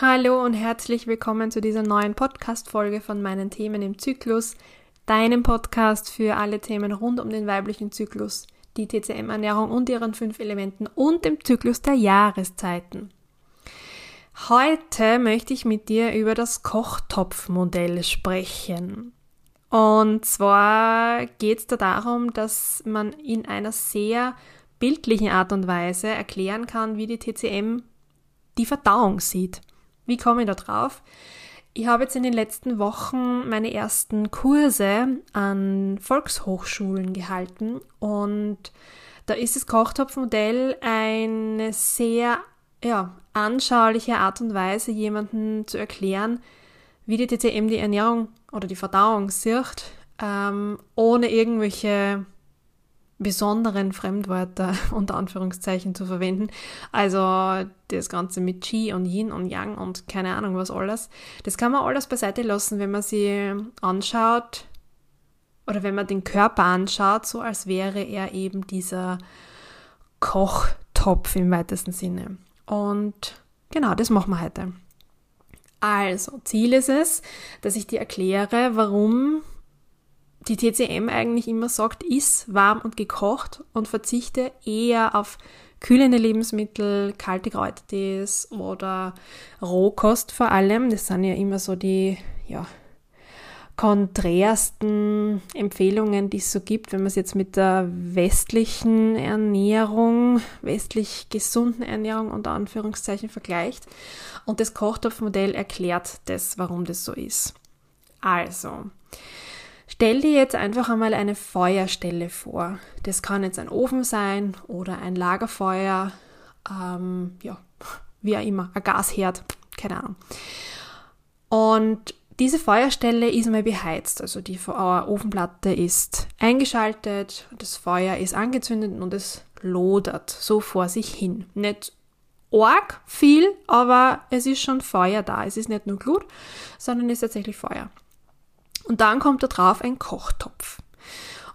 Hallo und herzlich willkommen zu dieser neuen Podcast-Folge von meinen Themen im Zyklus, deinem Podcast für alle Themen rund um den weiblichen Zyklus, die TCM-Ernährung und ihren fünf Elementen und dem Zyklus der Jahreszeiten. Heute möchte ich mit dir über das Kochtopfmodell sprechen. Und zwar geht es da darum, dass man in einer sehr bildlichen Art und Weise erklären kann, wie die TCM die Verdauung sieht. Wie komme ich da drauf? Ich habe jetzt in den letzten Wochen meine ersten Kurse an Volkshochschulen gehalten und da ist das Kochtopfmodell eine sehr ja, anschauliche Art und Weise, jemanden zu erklären, wie die TCM die Ernährung oder die Verdauung sieht, ähm, ohne irgendwelche besonderen Fremdwörter unter Anführungszeichen zu verwenden. Also das Ganze mit Qi und Yin und Yang und keine Ahnung was alles. Das kann man alles beiseite lassen, wenn man sie anschaut oder wenn man den Körper anschaut, so als wäre er eben dieser Kochtopf im weitesten Sinne. Und genau, das machen wir heute. Also, Ziel ist es, dass ich dir erkläre, warum die TCM eigentlich immer sagt, iss warm und gekocht und verzichte eher auf kühlende Lebensmittel, kalte Kräutertees oder Rohkost vor allem. Das sind ja immer so die, ja, konträrsten Empfehlungen, die es so gibt, wenn man es jetzt mit der westlichen Ernährung, westlich gesunden Ernährung unter Anführungszeichen vergleicht. Und das Kochtopfmodell erklärt das, warum das so ist. Also, Stell dir jetzt einfach einmal eine Feuerstelle vor. Das kann jetzt ein Ofen sein oder ein Lagerfeuer, ähm, ja, wie auch immer, ein Gasherd, keine Ahnung. Und diese Feuerstelle ist mal beheizt, also die Ofenplatte ist eingeschaltet, das Feuer ist angezündet und es lodert so vor sich hin. Nicht arg viel, aber es ist schon Feuer da. Es ist nicht nur Glut, sondern es ist tatsächlich Feuer. Und dann kommt da drauf ein Kochtopf.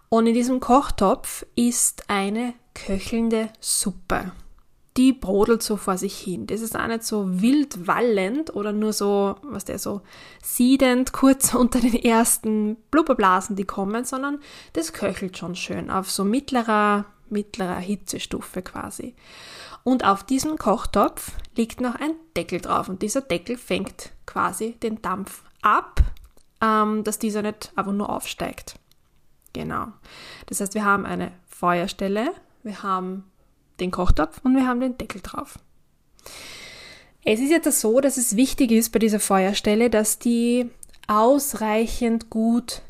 Und in diesem Kochtopf ist eine köchelnde Suppe. Die brodelt so vor sich hin. Das ist auch nicht so wild wallend oder nur so, was der so siedend kurz unter den ersten Blubberblasen, die kommen, sondern das köchelt schon schön auf so mittlerer, mittlerer Hitzestufe quasi. Und auf diesem Kochtopf liegt noch ein Deckel drauf und dieser Deckel fängt quasi den Dampf ab ähm, dass dieser nicht einfach nur aufsteigt. Genau. Das heißt, wir haben eine Feuerstelle, wir haben den Kochtopf und wir haben den Deckel drauf. Es ist jetzt so, dass es wichtig ist bei dieser Feuerstelle, dass die ausreichend gut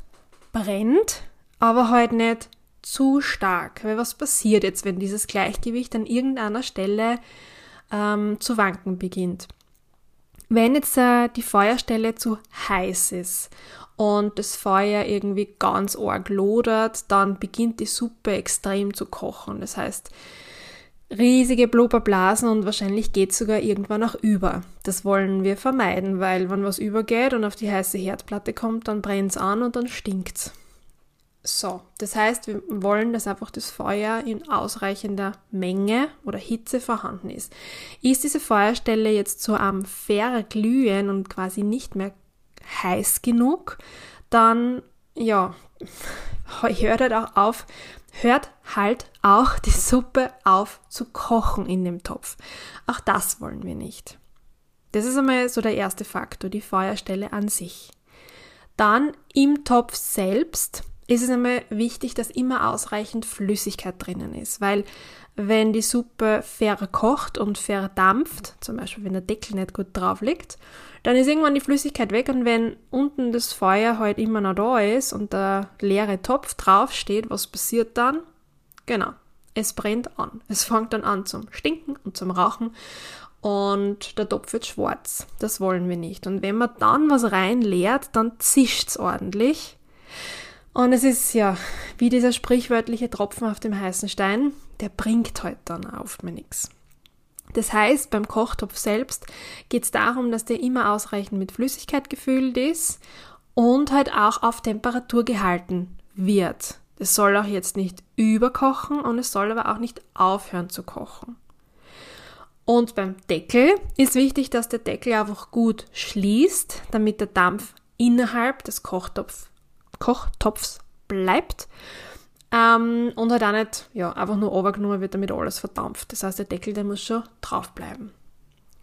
brennt, aber halt nicht zu stark. Weil was passiert jetzt, wenn dieses Gleichgewicht an irgendeiner Stelle ähm, zu wanken beginnt? Wenn jetzt äh, die Feuerstelle zu heiß ist und das Feuer irgendwie ganz arg lodert, dann beginnt die Suppe extrem zu kochen. Das heißt, riesige Blubberblasen und wahrscheinlich geht sogar irgendwann auch über. Das wollen wir vermeiden, weil wenn was übergeht und auf die heiße Herdplatte kommt, dann brennt es an und dann stinkt's. So, das heißt, wir wollen, dass einfach das Feuer in ausreichender Menge oder Hitze vorhanden ist. Ist diese Feuerstelle jetzt so am Verglühen und quasi nicht mehr heiß genug, dann, ja, hört halt auch auf, hört halt auch die Suppe auf zu kochen in dem Topf. Auch das wollen wir nicht. Das ist einmal so der erste Faktor, die Feuerstelle an sich. Dann im Topf selbst ist es einmal wichtig, dass immer ausreichend Flüssigkeit drinnen ist, weil wenn die Suppe verkocht und verdampft, zum Beispiel wenn der Deckel nicht gut drauf liegt, dann ist irgendwann die Flüssigkeit weg und wenn unten das Feuer halt immer noch da ist und der leere Topf draufsteht, was passiert dann? Genau, es brennt an. Es fängt dann an zum Stinken und zum Rauchen und der Topf wird schwarz. Das wollen wir nicht. Und wenn man dann was reinleert, dann zischt es ordentlich. Und es ist ja wie dieser sprichwörtliche Tropfen auf dem heißen Stein, der bringt halt dann oft mir nichts. Das heißt, beim Kochtopf selbst geht es darum, dass der immer ausreichend mit Flüssigkeit gefüllt ist und halt auch auf Temperatur gehalten wird. Es soll auch jetzt nicht überkochen und es soll aber auch nicht aufhören zu kochen. Und beim Deckel ist wichtig, dass der Deckel einfach gut schließt, damit der Dampf innerhalb des Kochtopf, Kochtopfs bleibt ähm, und halt auch nicht ja, einfach nur runtergenommen wird, damit alles verdampft. Das heißt, der Deckel, der muss schon drauf bleiben.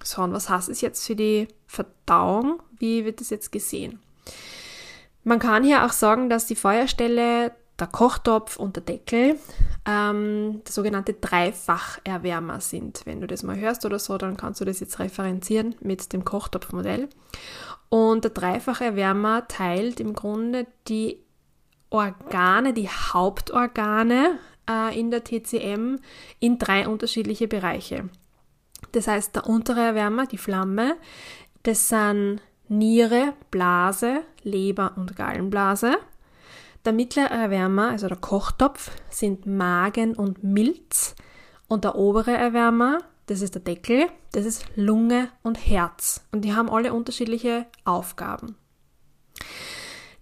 So, und was heißt es jetzt für die Verdauung? Wie wird das jetzt gesehen? Man kann hier auch sagen, dass die Feuerstelle, der Kochtopf und der Deckel ähm, der sogenannte Dreifacherwärmer sind. Wenn du das mal hörst oder so, dann kannst du das jetzt referenzieren mit dem Kochtopfmodell. Und der Dreifacherwärmer teilt im Grunde die Organe, die Hauptorgane äh, in der TCM in drei unterschiedliche Bereiche. Das heißt, der untere Erwärmer, die Flamme, das sind Niere, Blase, Leber und Gallenblase. Der mittlere Erwärmer, also der Kochtopf, sind Magen und Milz. Und der obere Erwärmer, das ist der Deckel, das ist Lunge und Herz. Und die haben alle unterschiedliche Aufgaben.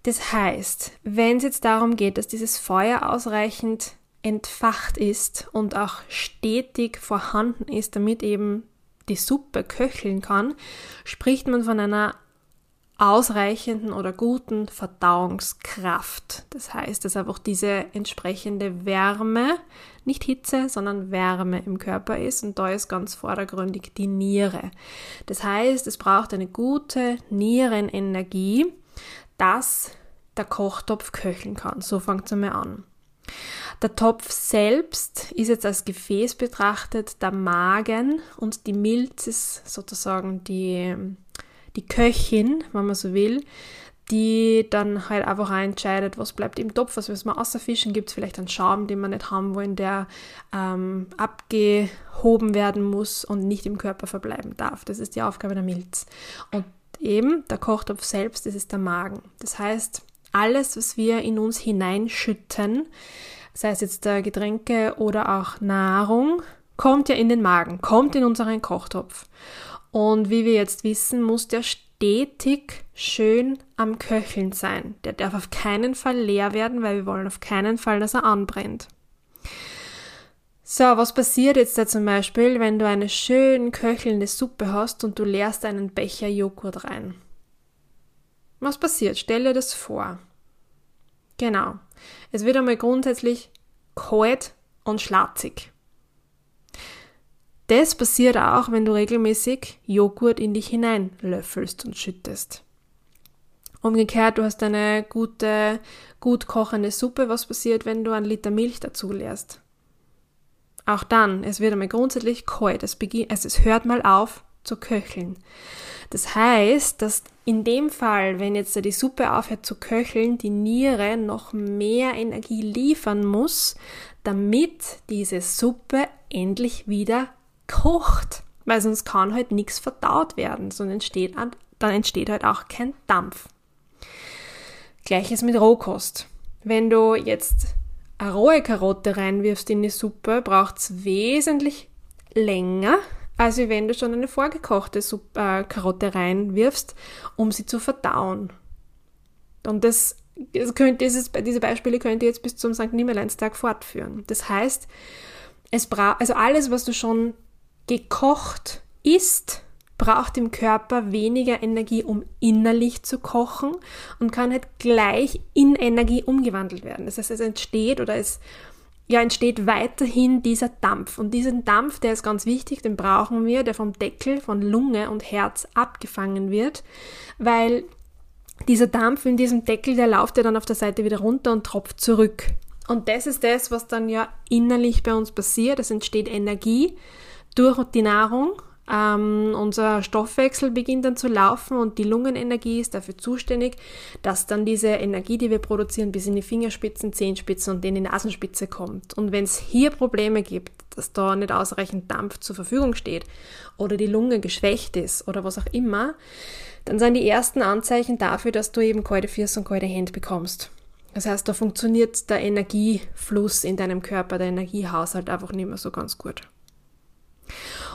Das heißt, wenn es jetzt darum geht, dass dieses Feuer ausreichend entfacht ist und auch stetig vorhanden ist, damit eben die Suppe köcheln kann, spricht man von einer ausreichenden oder guten Verdauungskraft. Das heißt, dass einfach diese entsprechende Wärme, nicht Hitze, sondern Wärme im Körper ist und da ist ganz vordergründig die Niere. Das heißt, es braucht eine gute Nierenenergie, dass der Kochtopf köcheln kann. So fängt es einmal an. Der Topf selbst ist jetzt als Gefäß betrachtet der Magen und die Milz ist sozusagen die die Köchin, wenn man so will, die dann halt einfach entscheidet, was bleibt im Topf, was müssen wir außerfischen, gibt es vielleicht einen Schaum, den wir nicht haben wollen, der ähm, abgehoben werden muss und nicht im Körper verbleiben darf. Das ist die Aufgabe der Milz. Und eben der Kochtopf selbst, das ist der Magen. Das heißt, alles, was wir in uns hineinschütten, sei es jetzt Getränke oder auch Nahrung, kommt ja in den Magen, kommt in unseren Kochtopf. Und wie wir jetzt wissen, muss der stetig schön am Köcheln sein. Der darf auf keinen Fall leer werden, weil wir wollen auf keinen Fall, dass er anbrennt. So, was passiert jetzt da zum Beispiel, wenn du eine schön köchelnde Suppe hast und du leerst einen Becher Joghurt rein? Was passiert? Stell dir das vor. Genau. Es wird einmal grundsätzlich kalt und schlatzig. Das passiert auch, wenn du regelmäßig Joghurt in dich hineinlöffelst und schüttest. Umgekehrt, du hast eine gute, gut kochende Suppe. Was passiert, wenn du einen Liter Milch dazu leerst? Auch dann, es wird einmal grundsätzlich kalt. Es, beginnt, also es hört mal auf zu köcheln. Das heißt, dass in dem Fall, wenn jetzt die Suppe aufhört zu köcheln, die Niere noch mehr Energie liefern muss, damit diese Suppe endlich wieder kocht, weil sonst kann halt nichts verdaut werden, sondern entsteht, dann entsteht halt auch kein Dampf. Gleiches mit Rohkost. Wenn du jetzt eine rohe Karotte reinwirfst in die Suppe, braucht es wesentlich länger, als wenn du schon eine vorgekochte Suppe, äh, Karotte reinwirfst, um sie zu verdauen. Und das, das könnte, dieses, diese Beispiele könnt ihr jetzt bis zum St. Nimmerleinstag fortführen. Das heißt, es braucht, also alles, was du schon gekocht ist, braucht im Körper weniger Energie, um innerlich zu kochen und kann halt gleich in Energie umgewandelt werden. Das heißt, es entsteht oder es ja, entsteht weiterhin dieser Dampf. Und diesen Dampf, der ist ganz wichtig, den brauchen wir, der vom Deckel von Lunge und Herz abgefangen wird, weil dieser Dampf in diesem Deckel, der läuft ja dann auf der Seite wieder runter und tropft zurück. Und das ist das, was dann ja innerlich bei uns passiert. Es entsteht Energie durch die Nahrung. Ähm, unser Stoffwechsel beginnt dann zu laufen und die Lungenenergie ist dafür zuständig, dass dann diese Energie, die wir produzieren, bis in die Fingerspitzen, Zehenspitzen und in die Nasenspitze kommt. Und wenn es hier Probleme gibt, dass da nicht ausreichend Dampf zur Verfügung steht oder die Lunge geschwächt ist oder was auch immer, dann sind die ersten Anzeichen dafür, dass du eben kalte Füße und kalte Hände bekommst. Das heißt, da funktioniert der Energiefluss in deinem Körper, der Energiehaushalt einfach nicht mehr so ganz gut.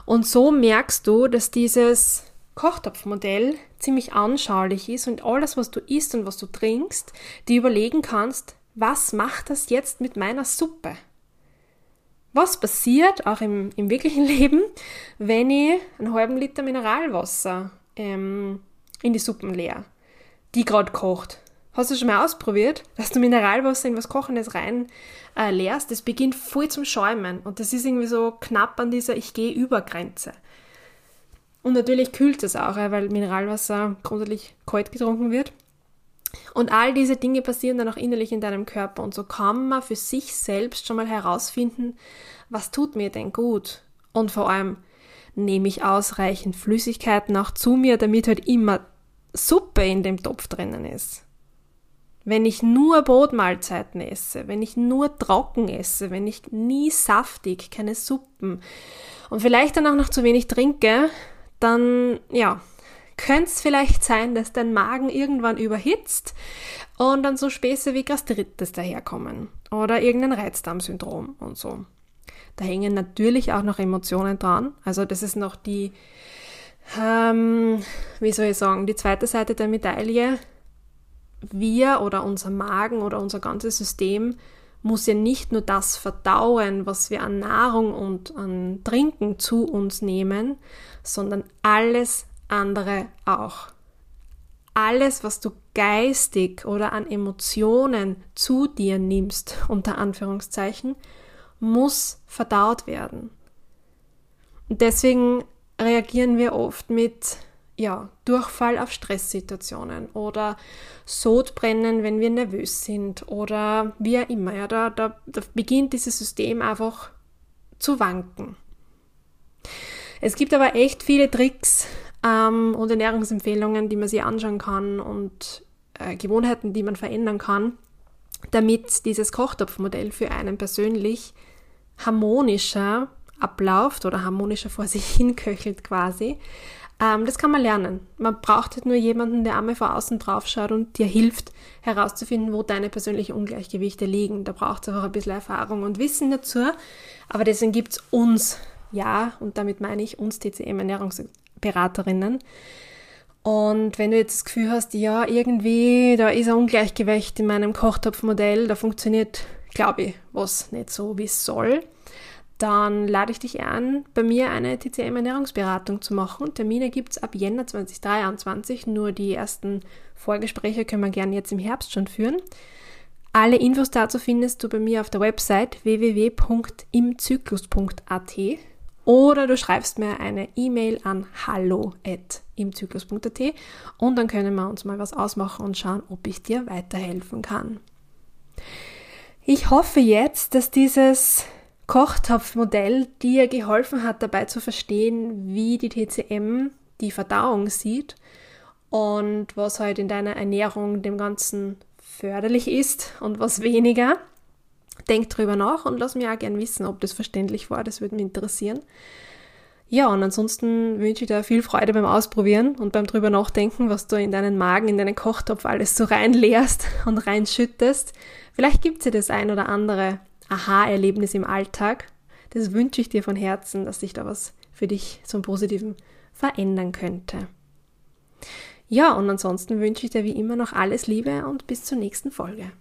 Und so merkst du, dass dieses Kochtopfmodell ziemlich anschaulich ist und alles, was du isst und was du trinkst, dir überlegen kannst, was macht das jetzt mit meiner Suppe? Was passiert auch im, im wirklichen Leben, wenn ich einen halben Liter Mineralwasser ähm, in die Suppen leer, die gerade kocht? Hast du schon mal ausprobiert, dass du Mineralwasser in was Kochendes rein äh, leerst? Das beginnt voll zum Schäumen und das ist irgendwie so knapp an dieser Ich gehe über Grenze. Und natürlich kühlt es auch, weil Mineralwasser grundsätzlich kalt getrunken wird. Und all diese Dinge passieren dann auch innerlich in deinem Körper. Und so kann man für sich selbst schon mal herausfinden, was tut mir denn gut? Und vor allem, nehme ich ausreichend Flüssigkeiten auch zu mir, damit halt immer Suppe in dem Topf drinnen ist. Wenn ich nur Brotmahlzeiten esse, wenn ich nur trocken esse, wenn ich nie saftig, keine Suppen und vielleicht dann auch noch zu wenig trinke, dann ja, könnte es vielleicht sein, dass dein Magen irgendwann überhitzt und dann so Späße wie Gastritis daherkommen oder irgendein Reizdarmsyndrom und so. Da hängen natürlich auch noch Emotionen dran. Also das ist noch die, ähm, wie soll ich sagen, die zweite Seite der Medaille. Wir oder unser Magen oder unser ganzes System muss ja nicht nur das verdauen, was wir an Nahrung und an Trinken zu uns nehmen, sondern alles andere auch. Alles, was du geistig oder an Emotionen zu dir nimmst, unter Anführungszeichen, muss verdaut werden. Und deswegen reagieren wir oft mit ja, Durchfall auf Stresssituationen oder Sodbrennen, wenn wir nervös sind oder wie auch immer. Ja, da, da, da beginnt dieses System einfach zu wanken. Es gibt aber echt viele Tricks ähm, und Ernährungsempfehlungen, die man sich anschauen kann und äh, Gewohnheiten, die man verändern kann, damit dieses Kochtopfmodell für einen persönlich harmonischer abläuft oder harmonischer vor sich hinköchelt quasi. Ähm, das kann man lernen. Man braucht halt nur jemanden, der einmal von außen drauf schaut und dir hilft, herauszufinden, wo deine persönlichen Ungleichgewichte liegen. Da braucht es einfach ein bisschen Erfahrung und Wissen dazu. Aber deswegen gibt es uns, ja, und damit meine ich uns TCM-Ernährungsberaterinnen. Und wenn du jetzt das Gefühl hast, ja, irgendwie, da ist ein Ungleichgewicht in meinem Kochtopfmodell, da funktioniert glaube ich, was nicht so wie es soll, dann lade ich dich an, bei mir eine TCM-Ernährungsberatung zu machen. Termine gibt es ab Jänner 2023, nur die ersten Vorgespräche können wir gerne jetzt im Herbst schon führen. Alle Infos dazu findest du bei mir auf der Website www.imzyklus.at oder du schreibst mir eine E-Mail an hallo.imzyklus.at und dann können wir uns mal was ausmachen und schauen, ob ich dir weiterhelfen kann. Ich hoffe jetzt, dass dieses Kochtopfmodell dir geholfen hat, dabei zu verstehen, wie die TCM die Verdauung sieht und was halt in deiner Ernährung dem Ganzen förderlich ist und was weniger. Denk drüber nach und lass mich auch gern wissen, ob das verständlich war. Das würde mich interessieren. Ja, und ansonsten wünsche ich dir viel Freude beim Ausprobieren und beim drüber nachdenken, was du in deinen Magen, in deinen Kochtopf alles so reinleerst und reinschüttest. Vielleicht gibt es ja das ein oder andere Aha-Erlebnis im Alltag. Das wünsche ich dir von Herzen, dass sich da was für dich zum Positiven verändern könnte. Ja, und ansonsten wünsche ich dir wie immer noch alles Liebe und bis zur nächsten Folge.